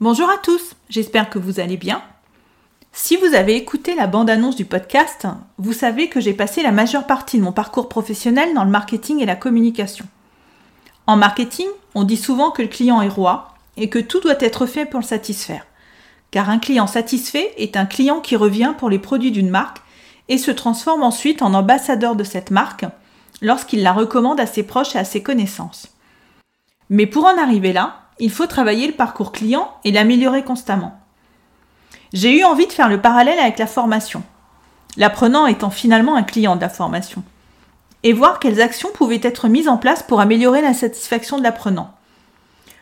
Bonjour à tous, j'espère que vous allez bien. Si vous avez écouté la bande-annonce du podcast, vous savez que j'ai passé la majeure partie de mon parcours professionnel dans le marketing et la communication. En marketing, on dit souvent que le client est roi et que tout doit être fait pour le satisfaire car un client satisfait est un client qui revient pour les produits d'une marque et se transforme ensuite en ambassadeur de cette marque lorsqu'il la recommande à ses proches et à ses connaissances. Mais pour en arriver là, il faut travailler le parcours client et l'améliorer constamment. J'ai eu envie de faire le parallèle avec la formation, l'apprenant étant finalement un client de la formation, et voir quelles actions pouvaient être mises en place pour améliorer la satisfaction de l'apprenant.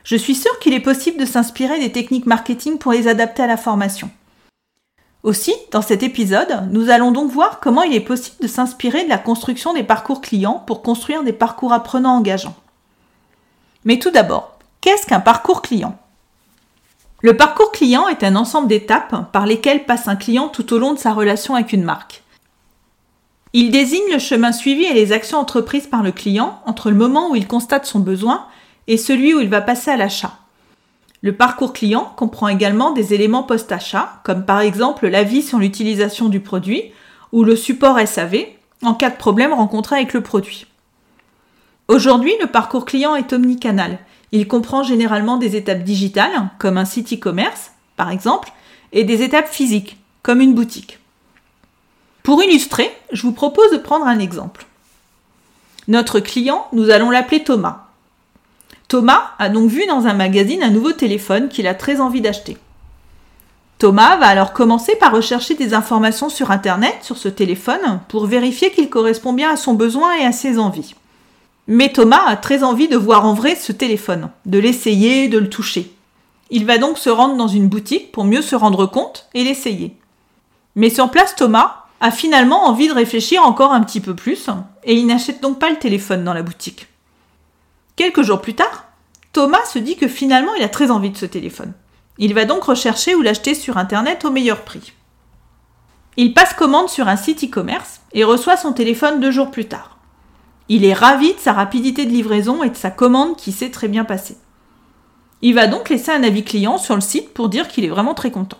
Je suis sûre qu'il est possible de s'inspirer des techniques marketing pour les adapter à la formation. Aussi, dans cet épisode, nous allons donc voir comment il est possible de s'inspirer de la construction des parcours clients pour construire des parcours apprenants engageants. Mais tout d'abord, qu'est-ce qu'un parcours client? Le parcours client est un ensemble d'étapes par lesquelles passe un client tout au long de sa relation avec une marque. Il désigne le chemin suivi et les actions entreprises par le client entre le moment où il constate son besoin et celui où il va passer à l'achat. Le parcours client comprend également des éléments post-achat, comme par exemple l'avis sur l'utilisation du produit ou le support SAV en cas de problème rencontré avec le produit. Aujourd'hui, le parcours client est omnicanal. Il comprend généralement des étapes digitales, comme un site e-commerce, par exemple, et des étapes physiques, comme une boutique. Pour illustrer, je vous propose de prendre un exemple. Notre client, nous allons l'appeler Thomas. Thomas a donc vu dans un magazine un nouveau téléphone qu'il a très envie d'acheter. Thomas va alors commencer par rechercher des informations sur Internet sur ce téléphone pour vérifier qu'il correspond bien à son besoin et à ses envies. Mais Thomas a très envie de voir en vrai ce téléphone, de l'essayer, de le toucher. Il va donc se rendre dans une boutique pour mieux se rendre compte et l'essayer. Mais sur place, Thomas a finalement envie de réfléchir encore un petit peu plus et il n'achète donc pas le téléphone dans la boutique. Quelques jours plus tard, Thomas se dit que finalement il a très envie de ce téléphone. Il va donc rechercher ou l'acheter sur Internet au meilleur prix. Il passe commande sur un site e-commerce et reçoit son téléphone deux jours plus tard. Il est ravi de sa rapidité de livraison et de sa commande qui s'est très bien passée. Il va donc laisser un avis client sur le site pour dire qu'il est vraiment très content.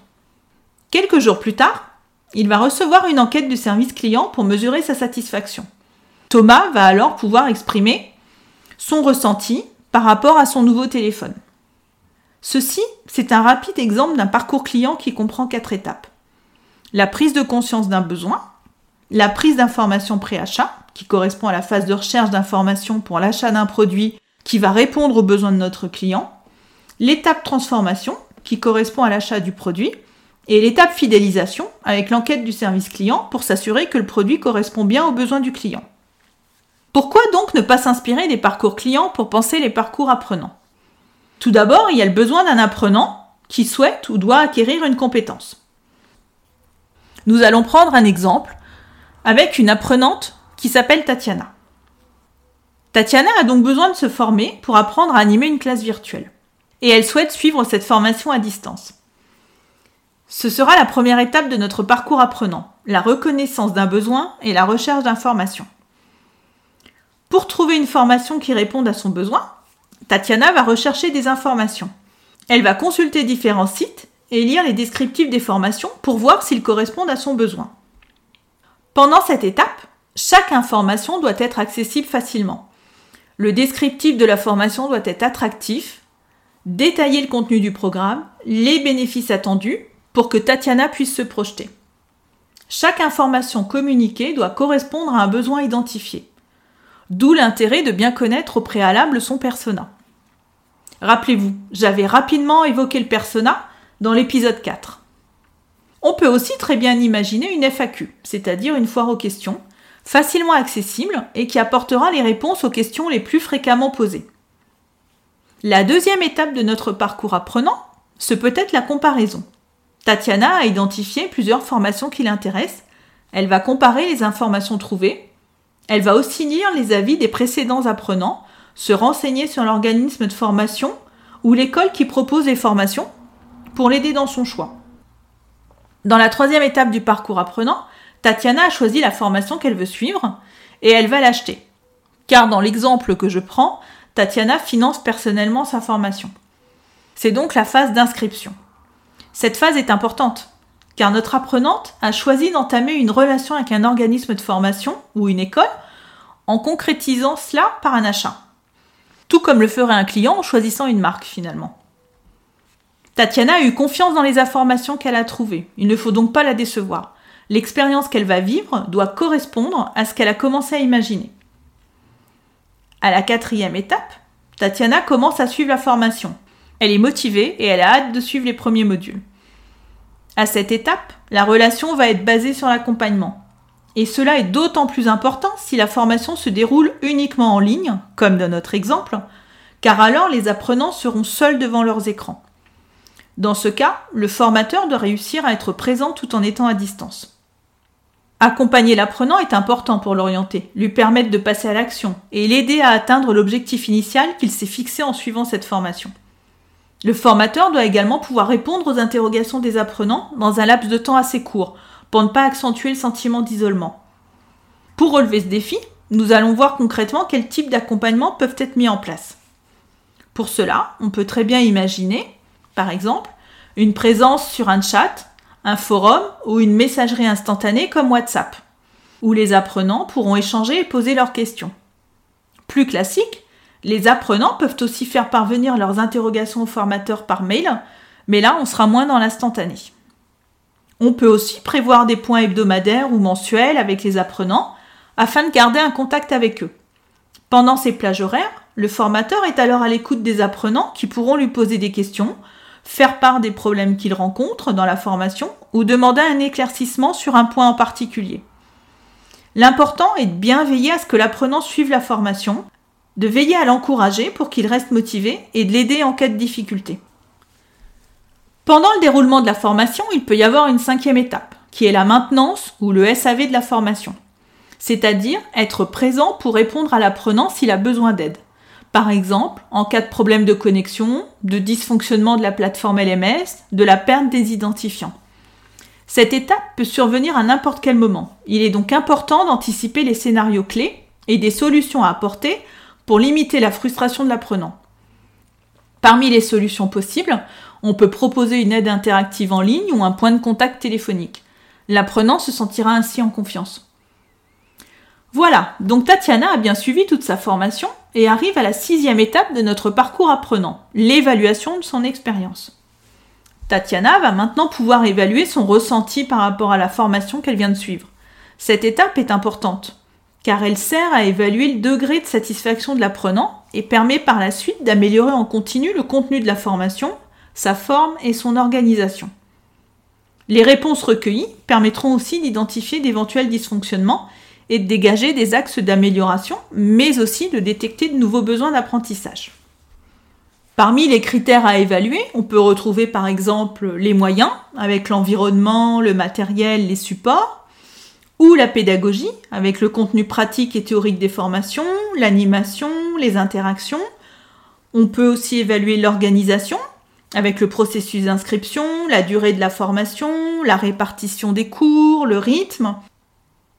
Quelques jours plus tard, il va recevoir une enquête du service client pour mesurer sa satisfaction. Thomas va alors pouvoir exprimer son ressenti par rapport à son nouveau téléphone. Ceci, c'est un rapide exemple d'un parcours client qui comprend quatre étapes. La prise de conscience d'un besoin, la prise d'informations pré-achat, qui correspond à la phase de recherche d'informations pour l'achat d'un produit qui va répondre aux besoins de notre client, l'étape transformation, qui correspond à l'achat du produit, et l'étape fidélisation, avec l'enquête du service client pour s'assurer que le produit correspond bien aux besoins du client. Pourquoi donc ne pas s'inspirer des parcours clients pour penser les parcours apprenants? Tout d'abord, il y a le besoin d'un apprenant qui souhaite ou doit acquérir une compétence. Nous allons prendre un exemple avec une apprenante qui s'appelle Tatiana. Tatiana a donc besoin de se former pour apprendre à animer une classe virtuelle. Et elle souhaite suivre cette formation à distance. Ce sera la première étape de notre parcours apprenant, la reconnaissance d'un besoin et la recherche d'informations. Pour trouver une formation qui réponde à son besoin, Tatiana va rechercher des informations. Elle va consulter différents sites et lire les descriptifs des formations pour voir s'ils correspondent à son besoin. Pendant cette étape, chaque information doit être accessible facilement. Le descriptif de la formation doit être attractif, détailler le contenu du programme, les bénéfices attendus pour que Tatiana puisse se projeter. Chaque information communiquée doit correspondre à un besoin identifié. D'où l'intérêt de bien connaître au préalable son persona. Rappelez-vous, j'avais rapidement évoqué le persona dans l'épisode 4. On peut aussi très bien imaginer une FAQ, c'est-à-dire une foire aux questions, facilement accessible et qui apportera les réponses aux questions les plus fréquemment posées. La deuxième étape de notre parcours apprenant, ce peut être la comparaison. Tatiana a identifié plusieurs formations qui l'intéressent. Elle va comparer les informations trouvées. Elle va aussi lire les avis des précédents apprenants, se renseigner sur l'organisme de formation ou l'école qui propose les formations pour l'aider dans son choix. Dans la troisième étape du parcours apprenant, Tatiana a choisi la formation qu'elle veut suivre et elle va l'acheter. Car dans l'exemple que je prends, Tatiana finance personnellement sa formation. C'est donc la phase d'inscription. Cette phase est importante, car notre apprenante a choisi d'entamer une relation avec un organisme de formation ou une école en concrétisant cela par un achat. Tout comme le ferait un client en choisissant une marque finalement. Tatiana a eu confiance dans les informations qu'elle a trouvées. Il ne faut donc pas la décevoir. L'expérience qu'elle va vivre doit correspondre à ce qu'elle a commencé à imaginer. À la quatrième étape, Tatiana commence à suivre la formation. Elle est motivée et elle a hâte de suivre les premiers modules. À cette étape, la relation va être basée sur l'accompagnement. Et cela est d'autant plus important si la formation se déroule uniquement en ligne, comme dans notre exemple, car alors les apprenants seront seuls devant leurs écrans. Dans ce cas, le formateur doit réussir à être présent tout en étant à distance. Accompagner l'apprenant est important pour l'orienter, lui permettre de passer à l'action et l'aider à atteindre l'objectif initial qu'il s'est fixé en suivant cette formation. Le formateur doit également pouvoir répondre aux interrogations des apprenants dans un laps de temps assez court, pour ne pas accentuer le sentiment d'isolement. Pour relever ce défi, nous allons voir concrètement quels types d'accompagnement peuvent être mis en place. Pour cela, on peut très bien imaginer par exemple, une présence sur un chat, un forum ou une messagerie instantanée comme WhatsApp, où les apprenants pourront échanger et poser leurs questions. Plus classique, les apprenants peuvent aussi faire parvenir leurs interrogations au formateur par mail, mais là on sera moins dans l'instantané. On peut aussi prévoir des points hebdomadaires ou mensuels avec les apprenants afin de garder un contact avec eux. Pendant ces plages horaires, le formateur est alors à l'écoute des apprenants qui pourront lui poser des questions, faire part des problèmes qu'il rencontre dans la formation ou demander un éclaircissement sur un point en particulier. L'important est de bien veiller à ce que l'apprenant suive la formation, de veiller à l'encourager pour qu'il reste motivé et de l'aider en cas de difficulté. Pendant le déroulement de la formation, il peut y avoir une cinquième étape, qui est la maintenance ou le SAV de la formation, c'est-à-dire être présent pour répondre à l'apprenant s'il a besoin d'aide. Par exemple, en cas de problème de connexion, de dysfonctionnement de la plateforme LMS, de la perte des identifiants. Cette étape peut survenir à n'importe quel moment. Il est donc important d'anticiper les scénarios clés et des solutions à apporter pour limiter la frustration de l'apprenant. Parmi les solutions possibles, on peut proposer une aide interactive en ligne ou un point de contact téléphonique. L'apprenant se sentira ainsi en confiance. Voilà, donc Tatiana a bien suivi toute sa formation et arrive à la sixième étape de notre parcours apprenant, l'évaluation de son expérience. Tatiana va maintenant pouvoir évaluer son ressenti par rapport à la formation qu'elle vient de suivre. Cette étape est importante, car elle sert à évaluer le degré de satisfaction de l'apprenant et permet par la suite d'améliorer en continu le contenu de la formation, sa forme et son organisation. Les réponses recueillies permettront aussi d'identifier d'éventuels dysfonctionnements et de dégager des axes d'amélioration, mais aussi de détecter de nouveaux besoins d'apprentissage. Parmi les critères à évaluer, on peut retrouver par exemple les moyens, avec l'environnement, le matériel, les supports, ou la pédagogie, avec le contenu pratique et théorique des formations, l'animation, les interactions. On peut aussi évaluer l'organisation, avec le processus d'inscription, la durée de la formation, la répartition des cours, le rythme,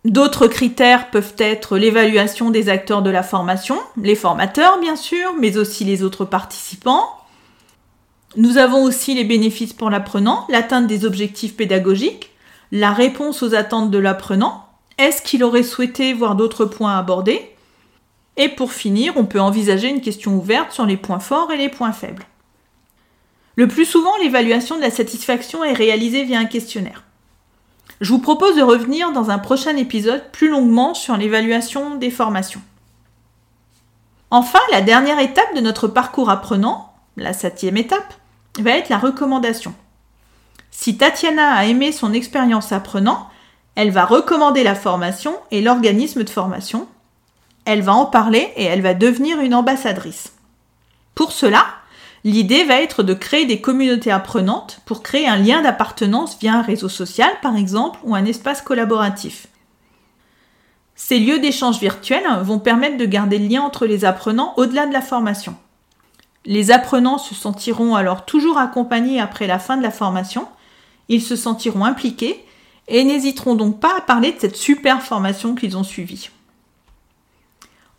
D'autres critères peuvent être l'évaluation des acteurs de la formation, les formateurs bien sûr, mais aussi les autres participants. Nous avons aussi les bénéfices pour l'apprenant, l'atteinte des objectifs pédagogiques, la réponse aux attentes de l'apprenant, est-ce qu'il aurait souhaité voir d'autres points abordés Et pour finir, on peut envisager une question ouverte sur les points forts et les points faibles. Le plus souvent, l'évaluation de la satisfaction est réalisée via un questionnaire. Je vous propose de revenir dans un prochain épisode plus longuement sur l'évaluation des formations. Enfin, la dernière étape de notre parcours apprenant, la septième étape, va être la recommandation. Si Tatiana a aimé son expérience apprenant, elle va recommander la formation et l'organisme de formation. Elle va en parler et elle va devenir une ambassadrice. Pour cela, l'idée va être de créer des communautés apprenantes pour créer un lien d'appartenance via un réseau social par exemple ou un espace collaboratif. Ces lieux d'échange virtuels vont permettre de garder le lien entre les apprenants au-delà de la formation. Les apprenants se sentiront alors toujours accompagnés après la fin de la formation, ils se sentiront impliqués et n'hésiteront donc pas à parler de cette super formation qu'ils ont suivie.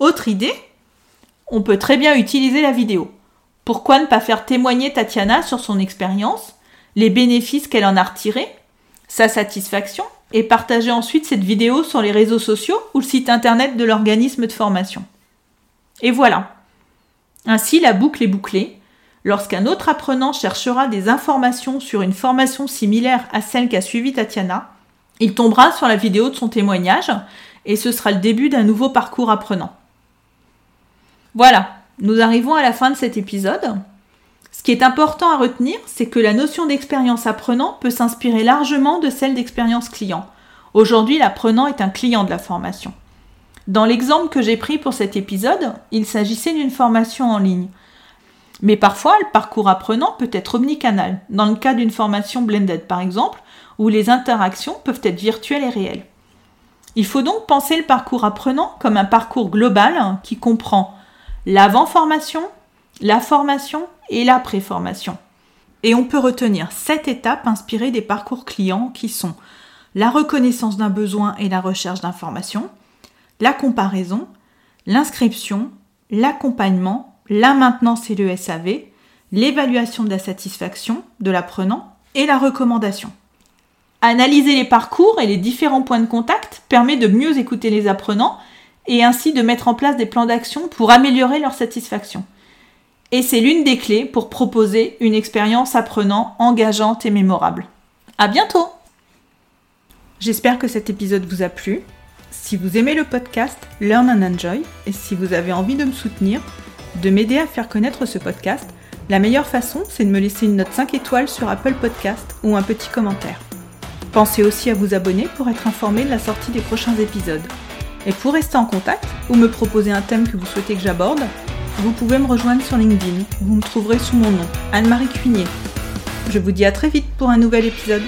Autre idée, on peut très bien utiliser la vidéo. Pourquoi ne pas faire témoigner Tatiana sur son expérience, les bénéfices qu'elle en a retirés, sa satisfaction et partager ensuite cette vidéo sur les réseaux sociaux ou le site internet de l'organisme de formation. Et voilà. Ainsi, la boucle est bouclée. Lorsqu'un autre apprenant cherchera des informations sur une formation similaire à celle qu'a suivie Tatiana, il tombera sur la vidéo de son témoignage et ce sera le début d'un nouveau parcours apprenant. Voilà, nous arrivons à la fin de cet épisode. Ce qui est important à retenir, c'est que la notion d'expérience apprenant peut s'inspirer largement de celle d'expérience client. Aujourd'hui, l'apprenant est un client de la formation. Dans l'exemple que j'ai pris pour cet épisode, il s'agissait d'une formation en ligne. Mais parfois, le parcours apprenant peut être omnicanal, dans le cas d'une formation blended par exemple, où les interactions peuvent être virtuelles et réelles. Il faut donc penser le parcours apprenant comme un parcours global qui comprend l'avant-formation, la formation et la préformation. Et on peut retenir cette étape inspirée des parcours clients qui sont la reconnaissance d'un besoin et la recherche d'informations, la comparaison, l'inscription, l'accompagnement, la maintenance et le SAV, l'évaluation de la satisfaction de l'apprenant et la recommandation. Analyser les parcours et les différents points de contact permet de mieux écouter les apprenants et ainsi de mettre en place des plans d'action pour améliorer leur satisfaction. Et c'est l'une des clés pour proposer une expérience apprenant, engageante et mémorable. À bientôt! J'espère que cet épisode vous a plu. Si vous aimez le podcast Learn and Enjoy et si vous avez envie de me soutenir, de m'aider à faire connaître ce podcast, la meilleure façon, c'est de me laisser une note 5 étoiles sur Apple Podcast ou un petit commentaire. Pensez aussi à vous abonner pour être informé de la sortie des prochains épisodes. Et pour rester en contact ou me proposer un thème que vous souhaitez que j'aborde, vous pouvez me rejoindre sur LinkedIn. Vous me trouverez sous mon nom, Anne-Marie Cuinier. Je vous dis à très vite pour un nouvel épisode.